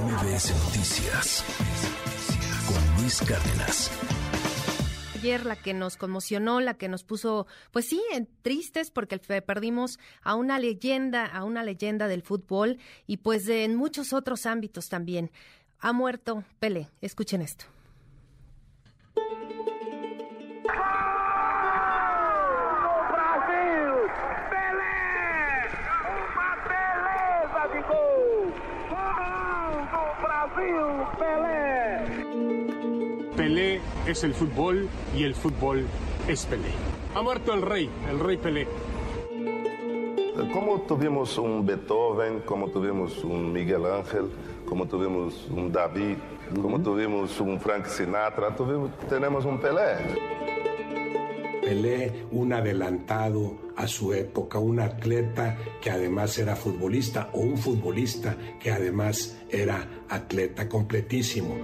MBS Noticias con Luis Cárdenas ayer, la que nos conmocionó, la que nos puso, pues sí, tristes porque perdimos a una leyenda, a una leyenda del fútbol y pues en muchos otros ámbitos también. Ha muerto Pelé. Escuchen esto. Es el fútbol y el fútbol es Pelé. Ha muerto el rey, el rey Pelé. Como tuvimos un Beethoven, como tuvimos un Miguel Ángel, como tuvimos un David, como tuvimos un Frank Sinatra, tuvimos, tenemos un Pelé. Pelé, un adelantado a su época, un atleta que además era futbolista o un futbolista que además era atleta completísimo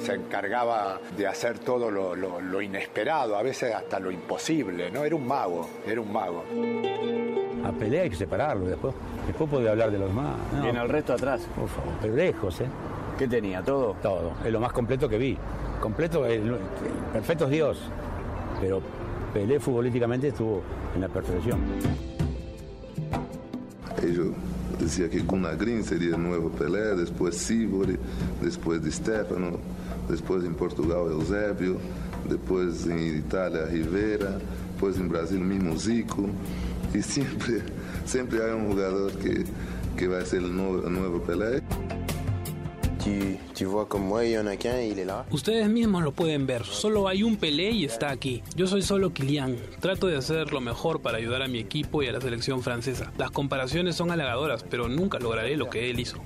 se encargaba de hacer todo lo, inesperado, a veces hasta lo imposible, ¿no? Era un mago, era un mago. A Pelé hay que separarlo después. Después puede hablar de los más. No. el resto atrás. Por favor, pero lejos, ¿eh? ¿Qué tenía? ¿Todo? Todo. Es lo más completo que vi. Completo, perfecto es Dios. Pero Pelé futbolísticamente estuvo en la perfección. Ellos decía que Gunnar Green sería el nuevo Pelé, después Sivori, después de Stefano, después en Portugal Eusebio, después en Italia Rivera, después en Brasil mismo Zico, y siempre, siempre hay un jugador que, que va a ser el nuevo, el nuevo Pelé. Ustedes mismos lo pueden ver, solo hay un Pelé y está aquí. Yo soy solo Kilian. Trato de hacer lo mejor para ayudar a mi equipo y a la selección francesa. Las comparaciones son halagadoras, pero nunca lograré lo que él hizo.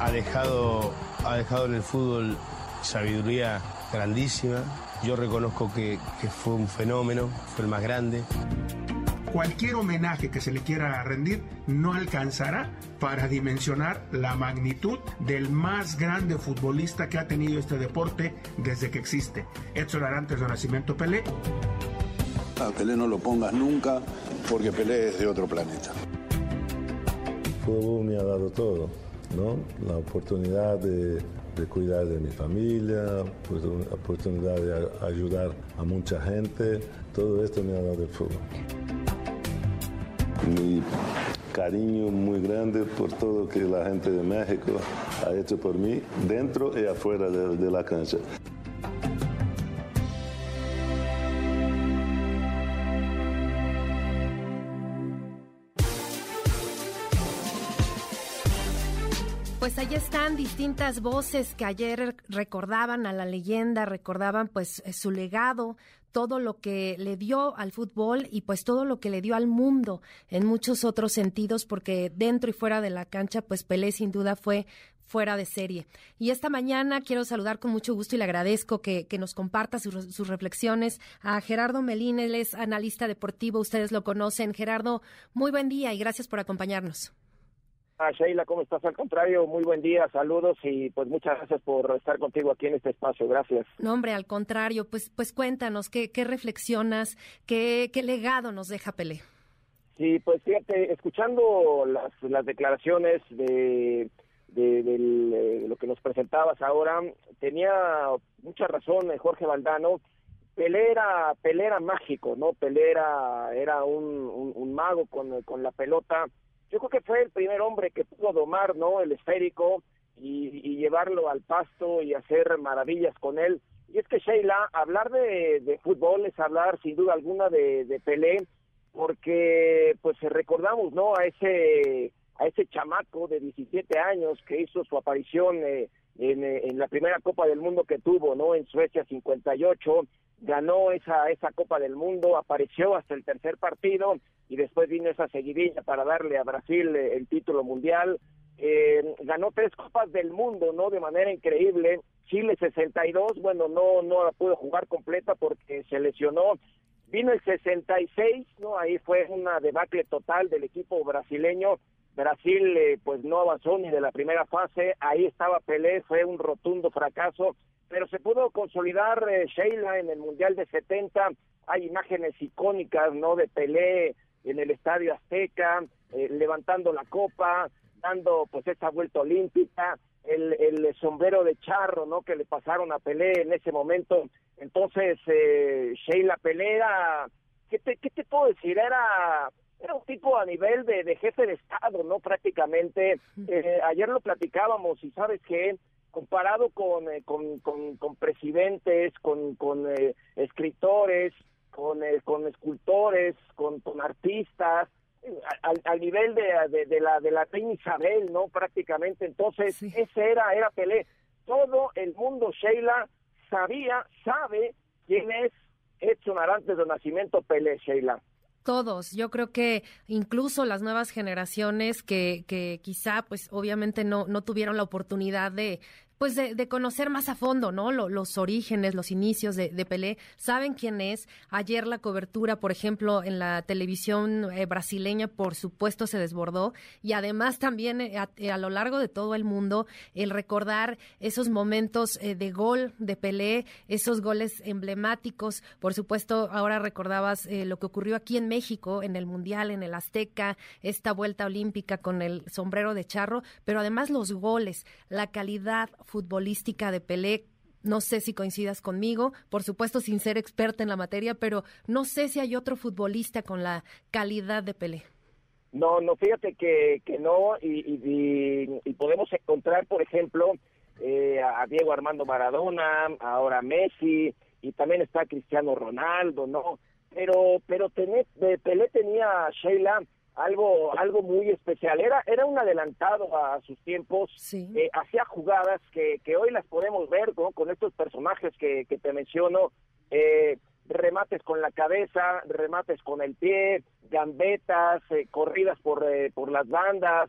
Ha dejado, ha dejado en el fútbol sabiduría grandísima. Yo reconozco que, que fue un fenómeno, fue el más grande cualquier homenaje que se le quiera rendir no alcanzará para dimensionar la magnitud del más grande futbolista que ha tenido este deporte desde que existe. Edson Arantes de Nacimiento Pelé. A Pelé no lo pongas nunca porque Pelé es de otro planeta. fútbol me ha dado todo, ¿no? La oportunidad de, de cuidar de mi familia, pues, la oportunidad de ayudar a mucha gente, todo esto me ha dado el fútbol mi cariño muy grande por todo que la gente de México ha hecho por mí, dentro y afuera de, la cancha. Pues ahí están distintas voces que ayer recordaban a la leyenda, recordaban pues su legado, todo lo que le dio al fútbol y pues todo lo que le dio al mundo en muchos otros sentidos, porque dentro y fuera de la cancha, pues Pelé sin duda fue fuera de serie. Y esta mañana quiero saludar con mucho gusto y le agradezco que, nos comparta sus, reflexiones a Gerardo Melín, él es analista deportivo, ustedes lo conocen. Gerardo, muy buen día y gracias por acompañarnos. Ah, Sheila, ¿cómo estás? Al contrario, muy buen día, saludos y pues muchas gracias por estar contigo aquí en este espacio, gracias. No, hombre, al contrario, pues, pues cuéntanos, ¿qué, qué reflexionas, qué, qué legado nos deja Pelé? Sí, pues fíjate, escuchando las, las declaraciones de, de, lo que nos presentabas ahora, tenía mucha razón eh, Jorge Valdano, Pelé era, Pelé era mágico, ¿no? Pelé era, era un, un mago con, con la pelota, yo creo que fue el primer hombre que pudo domar no el esférico y, llevarlo al pasto y hacer maravillas con él. Y es que Sheila hablar de, fútbol es hablar sin duda alguna de, de Pelé porque pues recordamos no a ese a ese chamaco de 17 años que hizo su aparición eh, en, en, la primera Copa del Mundo que tuvo, ¿no? En Suecia 58, ganó esa, esa Copa del Mundo, apareció hasta el tercer partido y después vino esa seguidilla para darle a Brasil eh, el título mundial. Eh, ganó tres Copas del Mundo, ¿no? De manera increíble. Chile 62, bueno, no, no la pudo jugar completa porque se lesionó. Vino el 66, ¿no? Ahí fue una debacle total del equipo brasileño. Brasil, eh, pues no avanzó ni de la primera fase. Ahí estaba Pelé, fue un rotundo fracaso pero se pudo consolidar eh, Sheila en el Mundial de 70. Hay imágenes icónicas, ¿no? De Pelé en el Estadio Azteca, eh, levantando la copa, dando pues esa vuelta olímpica, el, el, sombrero de charro, ¿no? Que le pasaron a Pelé en ese momento. Entonces, eh, Sheila Pelea, ¿qué te, ¿qué te puedo decir? Era era un tipo a nivel de, de jefe de Estado, ¿no? Prácticamente. Eh, ayer lo platicábamos y sabes que comparado con, eh, con, con, presidentes, con, con eh, escritores, con, con escultores, con, con artistas, al, al, nivel de, de, la de la reina Isabel, ¿no? Prácticamente. Entonces, ese era, era Pelé. Todo el mundo, Sheila, sabía, sabe quién es Edson Arantes de Nacimiento Pelé, Sheila todos. Yo creo que incluso las nuevas generaciones que, que quizá, pues obviamente no, no tuvieron la oportunidad de, pues de, conocer más a fondo, ¿no? los orígenes, los inicios de, Pelé. Saben quién es. Ayer la cobertura, por ejemplo, en la televisión eh, brasileña, por supuesto, se desbordó. Y además también eh, eh, a, lo largo de todo el mundo, el recordar esos momentos de gol de Pelé, esos goles emblemáticos. Por supuesto, ahora recordabas lo que ocurrió aquí en México, en el Mundial, en el Azteca, esta vuelta olímpica con el sombrero de charro, pero además los goles, la calidad futbolística de Pelé no sé si coincidas conmigo, por supuesto sin ser experta en la materia, pero no sé si hay otro futbolista con la calidad de Pelé. No, no, fíjate que, que no, y, podemos encontrar, por ejemplo, eh, a Diego Armando Maradona, ahora Messi, y también está Cristiano Ronaldo, ¿no? Pero, pero Pelé tenía, Sheila, algo algo muy especial. Era era un adelantado a sus tiempos, eh, hacía jugadas que, que hoy las podemos ver con estos personajes que, que te menciono, eh, remates con la cabeza, remates con el pie, gambetas, eh, corridas por, por las bandas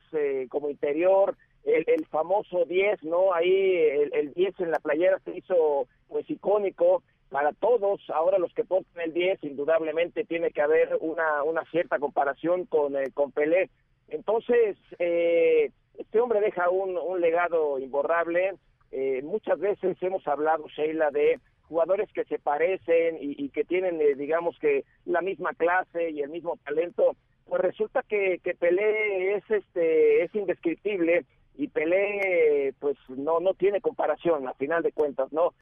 como interior, el, el famoso 10, ¿no? Ahí el, el 10 en la playera se hizo pues icónico, para todos. Ahora los que ponen el 10, indudablemente tiene que haber una, una cierta comparación con, eh, con Pelé. Entonces, eh, este hombre deja un, legado imborrable. Eh, muchas veces hemos hablado, Sheila, de jugadores que se parecen y, que tienen, digamos que, la misma clase y el mismo talento. Pues resulta que, que Pelé es, este, es indescriptible y Pelé, pues no, no tiene comparación, a final de cuentas, ¿no?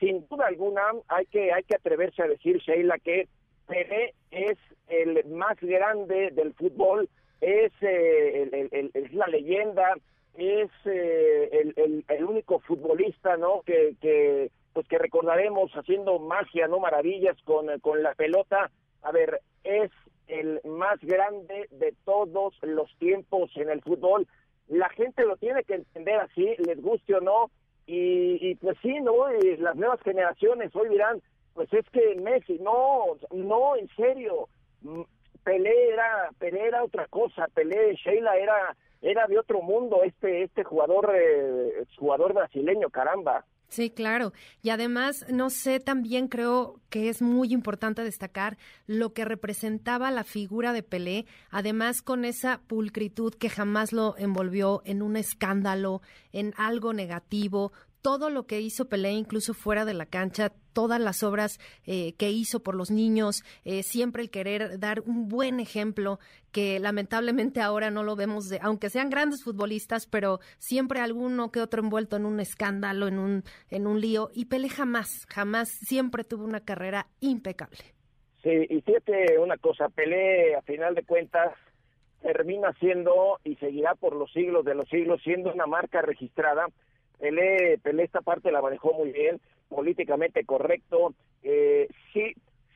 Sin duda alguna hay que hay que atreverse a decir Sheila que Pelé es el más grande del fútbol es eh, el, la leyenda es eh, el, único futbolista no que, que pues que recordaremos haciendo magia no maravillas con, con la pelota. A ver es el más grande de todos los tiempos en el fútbol. La gente lo tiene que entender así les guste o no y, pues sí, ¿no? Y las nuevas generaciones hoy dirán, pues es que Messi, no, no, en serio, mm, Pelé era, Pelé era otra cosa, Pelé, Sheila era, era de otro mundo, este, este jugador, eh, jugador brasileño, caramba. Sí, claro. Y además, no sé, también creo que es muy importante destacar lo que representaba la figura de Pelé, además con esa pulcritud que jamás lo envolvió en un escándalo, en algo negativo, todo lo que hizo Pelé, incluso fuera de la cancha, todas las obras eh, que hizo por los niños, eh, siempre el querer dar un buen ejemplo, que lamentablemente ahora no lo vemos, de, aunque sean grandes futbolistas, pero siempre alguno que otro envuelto en un escándalo, en un, en un lío, y Pelé jamás, jamás, siempre tuvo una carrera impecable. Sí, y fíjate una cosa, Pelé, a final de cuentas, termina siendo y seguirá por los siglos de los siglos siendo una marca registrada Pelé, Pelé esta parte la manejó muy bien, políticamente correcto. Eh, sí,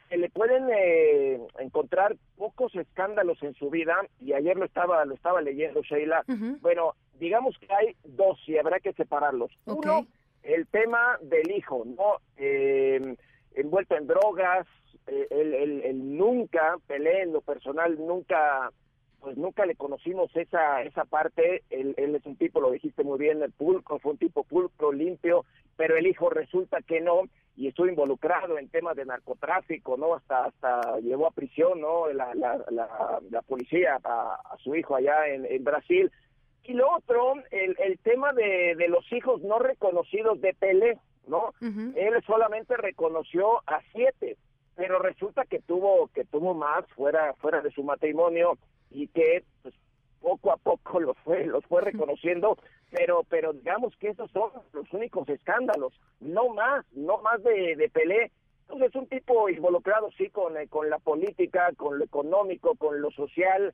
se le pueden eh, encontrar pocos escándalos en su vida y ayer lo estaba lo estaba leyendo Sheila. Bueno, digamos que hay dos y habrá que separarlos. Uno, el tema del hijo, no eh, envuelto en drogas, eh, el, nunca Pelé en lo personal nunca pues nunca le conocimos esa esa parte. Él, él, es un tipo, lo dijiste muy bien, el pulcro, fue un tipo pulcro, limpio, pero el hijo resulta que no y estuvo involucrado en temas de narcotráfico, ¿no? Hasta hasta llevó a prisión, ¿no? La, la, la, policía a, su hijo allá en, en Brasil. Y lo otro, el, el tema de, de los hijos no reconocidos de Pelé, ¿no? Él solamente reconoció a siete, pero resulta que tuvo que tuvo más fuera fuera de su matrimonio y que pues, poco los fue, los fue reconociendo, pero, pero digamos que esos son los únicos escándalos, no más, no más de, de Pelé. Entonces, es un tipo involucrado, sí, con, eh, con la política, con lo económico, con lo social,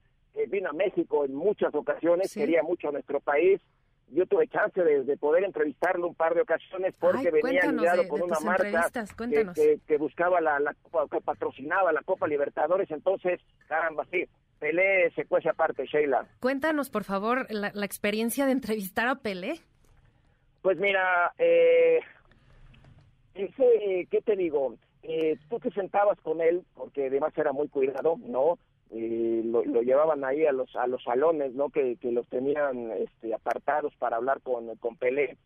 vino a México en muchas ocasiones, quería mucho a nuestro país, yo tuve chance de, poder entrevistarlo un par de ocasiones porque venía aliado con una marca que, buscaba la, la que patrocinaba la Copa Libertadores, entonces, caramba, sí, Pelé se cuece aparte, Sheila. Cuéntanos, por favor, la, experiencia de entrevistar a Pelé. Pues mira, eh, ¿qué te digo? Eh, tú te sentabas con él, porque además era muy cuidado, ¿no? eh, lo, llevaban ahí a los a los salones no que, que los tenían este, apartados para hablar con, con Pelé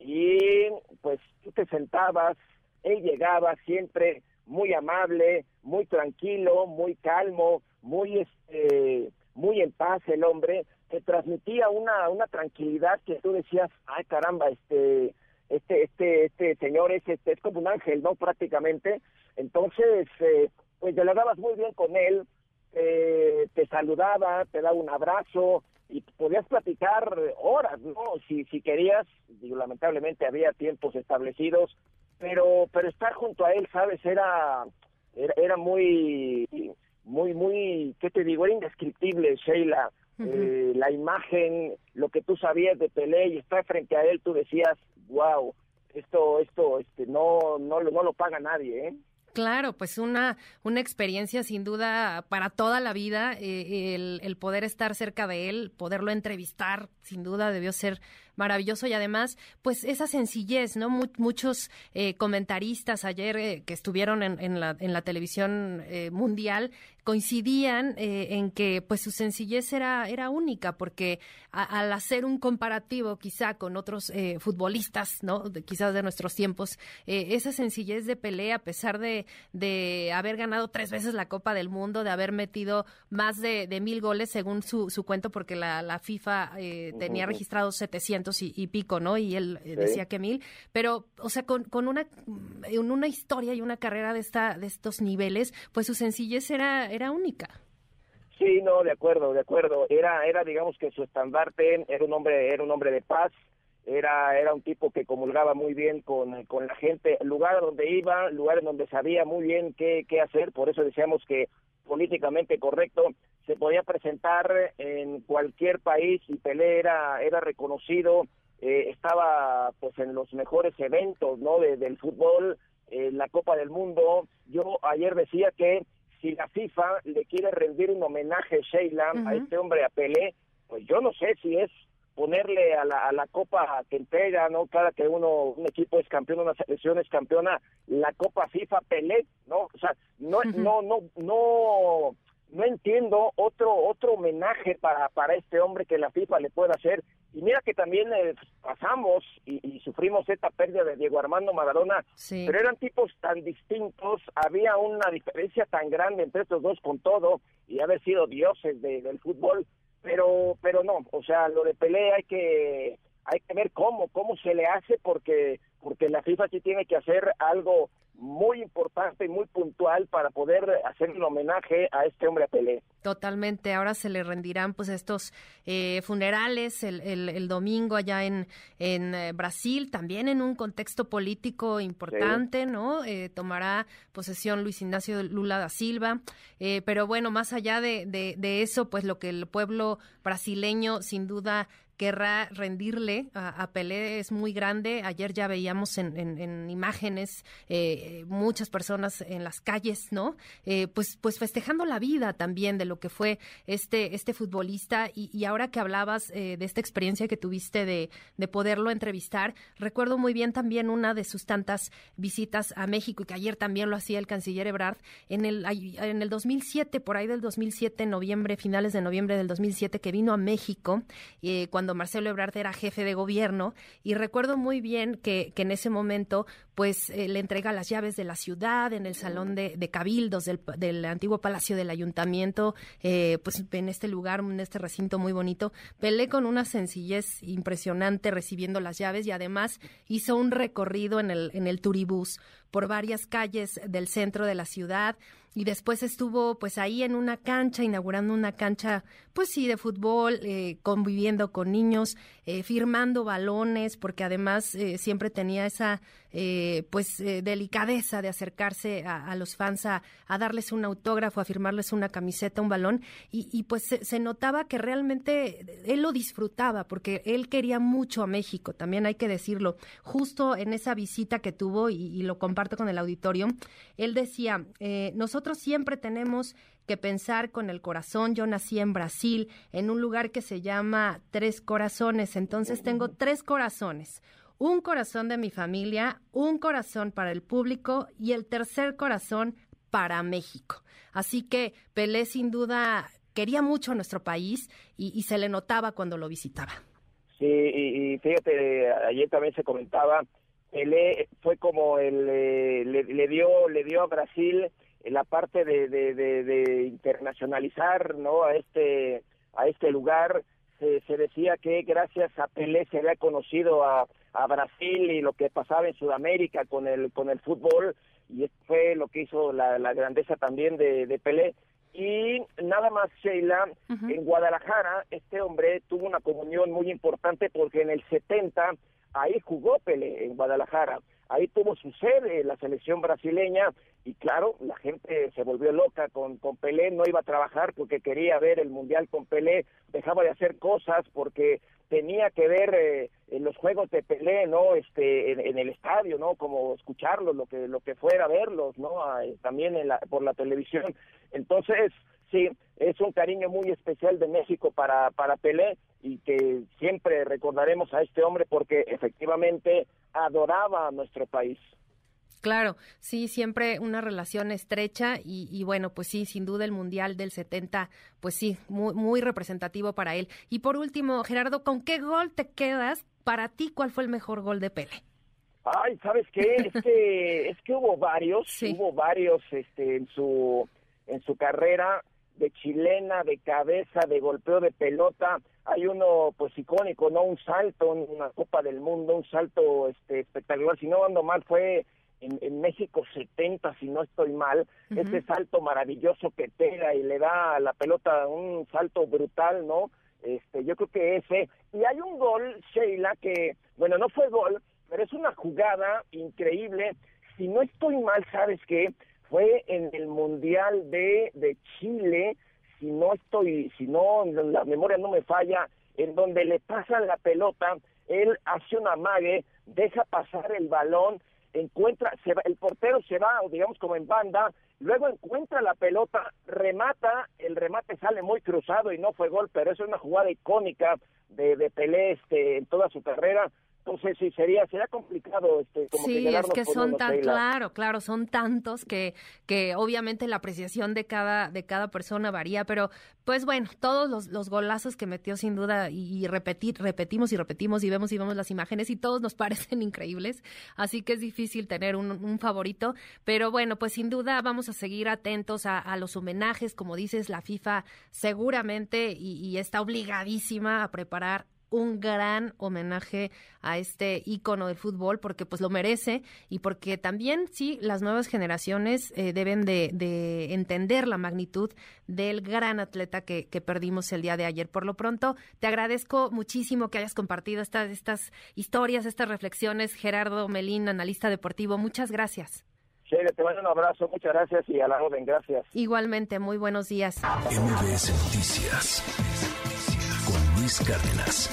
y pues tú te sentabas él llegaba siempre muy amable muy tranquilo muy calmo muy este muy en paz el hombre te transmitía una una tranquilidad que tú decías ay caramba este este este este señor es este es como un ángel no prácticamente entonces eh, pues te la dabas muy bien con él eh, te saludaba, te daba un abrazo y podías platicar horas, ¿no? Si, si querías, lamentablemente había tiempos establecidos, pero, pero estar junto a él, ¿sabes? Era, era, muy, muy, muy, ¿qué te digo? Era indescriptible, Sheila. Eh, la imagen, lo que tú sabías de Pelé y estar frente a él, tú decías, wow, esto, esto, este, no, no, no lo paga nadie, ¿eh? Claro, pues una, una experiencia sin duda para toda la vida, eh, el, el, poder estar cerca de él, poderlo entrevistar, sin duda debió ser maravilloso y además, pues esa sencillez, ¿no? muchos eh, comentaristas ayer eh, que estuvieron en, en, la, en la televisión eh, mundial coincidían en que pues su sencillez era, era única porque al hacer un comparativo quizá con otros futbolistas, ¿no? quizás de nuestros tiempos, esa sencillez de pelea a pesar de, de haber ganado tres veces la Copa del Mundo, de haber metido más de, de mil goles según su, su cuento porque la, la FIFA tenía registrados 700 y, pico, ¿no? Y él eh, decía que mil, pero, o sea, con, con una, en una historia y una carrera de, esta, de estos niveles, pues su sencillez era, era única. Sí, no, de acuerdo, de acuerdo. Era, era, digamos que su estandarte era un hombre, era un hombre de paz, era, era un tipo que comulgaba muy bien con, con la gente, lugar donde iba, lugar en donde sabía muy bien qué, qué hacer, por eso decíamos que políticamente correcto se podía presentar en cualquier país y Pelé era, era reconocido, eh, estaba pues en los mejores eventos no del fútbol, eh, la Copa del Mundo. Yo ayer decía que si la FIFA le quiere rendir un homenaje, Sheila, a este hombre, a Pelé, pues yo no sé si es ponerle a la, a la copa que entrega, ¿no? Cada que uno, un equipo es campeón, una selección es campeona, la copa FIFA Pelé, ¿no? O sea, no, no, no, no, no entiendo otro otro homenaje para, para este hombre que la FIFA le pueda hacer. Y mira que también eh, pasamos y, sufrimos esta pérdida de Diego Armando Maradona, pero eran tipos tan distintos, había una diferencia tan grande entre estos dos con todo y haber sido dioses del fútbol, pero pero no, o sea, lo de pelea hay que hay que ver cómo cómo se le hace porque porque la FIFA sí tiene que hacer algo muy importante y muy puntual para poder hacer un homenaje a este hombre a Pelé. Totalmente, ahora se le rendirán pues estos eh, funerales el, el, domingo allá en, en eh, Brasil, también en un contexto político importante, ¿no? Eh, tomará posesión Luis Ignacio Lula da Silva, pero bueno, más allá de, de, de eso, pues lo que el pueblo brasileño sin duda querrá rendirle a, Pelé es muy grande. Ayer ya veíamos en, en, imágenes eh, muchas personas en las calles, ¿no? Eh, pues, pues festejando la vida también de lo que fue este, este futbolista. Y, ahora que hablabas eh, de esta experiencia que tuviste de, de poderlo entrevistar, recuerdo muy bien también una de sus tantas visitas a México y que ayer también lo hacía el canciller Ebrard en el, en el 2007, por ahí del 2007, noviembre, finales de noviembre del 2007, que vino a México cuando cuando Marcelo Ebrard era jefe de gobierno y recuerdo muy bien que, que en ese momento pues eh, le entrega las llaves de la ciudad en el salón de, cabildos del, antiguo palacio del ayuntamiento, eh, pues en este lugar, en este recinto muy bonito. Pelé con una sencillez impresionante recibiendo las llaves y además hizo un recorrido en el, en el turibús por varias calles del centro de la ciudad y después estuvo pues ahí en una cancha, inaugurando una cancha pues sí de fútbol, eh, conviviendo con niños, eh, firmando balones, porque además eh, siempre tenía esa pues delicadeza de acercarse a, los fans a, darles un autógrafo, a firmarles una camiseta, un balón, y, pues se, notaba que realmente él lo disfrutaba, porque él quería mucho a México, también hay que decirlo, justo en esa visita que tuvo, y, y lo comparto con el auditorio, él decía, nosotros siempre tenemos que pensar con el corazón. Yo nací en Brasil, en un lugar que se llama Tres Corazones. Entonces tengo tres corazones. Un corazón de mi familia, un corazón para el público y el tercer corazón para México. Así que Pelé sin duda quería mucho a nuestro país y, se le notaba cuando lo visitaba. Sí, y, fíjate, ayer también se comentaba, Pelé fue como el, eh, le, dio, le dio a Brasil la parte de, de, internacionalizar no a este a este lugar se, se, decía que gracias a Pelé se había conocido a, a, Brasil y lo que pasaba en Sudamérica con el con el fútbol y fue lo que hizo la, la grandeza también de, de, Pelé. Y nada más Sheila en Guadalajara este hombre tuvo una comunión muy importante porque en el 70 ahí jugó Pelé en Guadalajara ahí tuvo su sede la selección brasileña y claro, la gente se volvió loca con, con Pelé, no iba a trabajar porque quería ver el Mundial con Pelé, dejaba de hacer cosas porque tenía que ver eh, los juegos de Pelé, ¿no? Este, en, el estadio, ¿no? Como escucharlos, lo que, lo que fuera verlos, ¿no? también en la, por la televisión. Entonces, sí, es un cariño muy especial de México para, para Pelé y que siempre recordaremos a este hombre porque efectivamente adoraba a nuestro país. Claro, sí, siempre una relación estrecha y, bueno, pues sí, sin duda el Mundial del 70, pues sí, muy, muy representativo para él. Y por último, Gerardo, ¿con qué gol te quedas? Para ti, ¿cuál fue el mejor gol de Pele? Ay, ¿sabes qué? Es que, es que hubo varios, hubo varios este, en, su, en su carrera de chilena, de cabeza, de golpeo de pelota. Hay uno pues icónico, ¿no? Un salto en una Copa del Mundo, un salto este espectacular. Si no ando mal fue en, México 70, si no estoy mal, ese salto maravilloso que pega y le da a la pelota un salto brutal, ¿no? Este, yo creo que ese. Y hay un gol, Sheila, que, bueno, no fue gol, pero es una jugada increíble. Si no estoy mal, ¿sabes qué? Fue en el Mundial de, de Chile, si no estoy, si no, la memoria no me falla, en donde le pasan la pelota, él hace una mague, deja pasar el balón encuentra, se va, el portero se va, digamos como en banda, luego encuentra la pelota, remata, el remate sale muy cruzado y no fue gol, pero es una jugada icónica de, de Pelé este, en toda su carrera, entonces sí sería sería complicado este como sí es que son tan claro claro son tantos que que obviamente la apreciación de cada de cada persona varía pero pues bueno todos los, los golazos que metió sin duda y, repetir repetimos y repetimos y vemos y vemos las imágenes y todos nos parecen increíbles así que es difícil tener un, un favorito pero bueno pues sin duda vamos a seguir atentos a, a los homenajes como dices la FIFA seguramente y, y está obligadísima a preparar un gran homenaje a este ícono del fútbol porque pues lo merece y porque también sí las nuevas generaciones eh, deben de, entender la magnitud del gran atleta que, perdimos el día de ayer. Por lo pronto, te agradezco muchísimo que hayas compartido estas, estas historias, estas reflexiones. Gerardo Melín, analista deportivo, muchas gracias. Sheila, te mando un abrazo, muchas gracias y a la orden, gracias. Igualmente, muy buenos días. MBS Noticias Luis Cárdenas.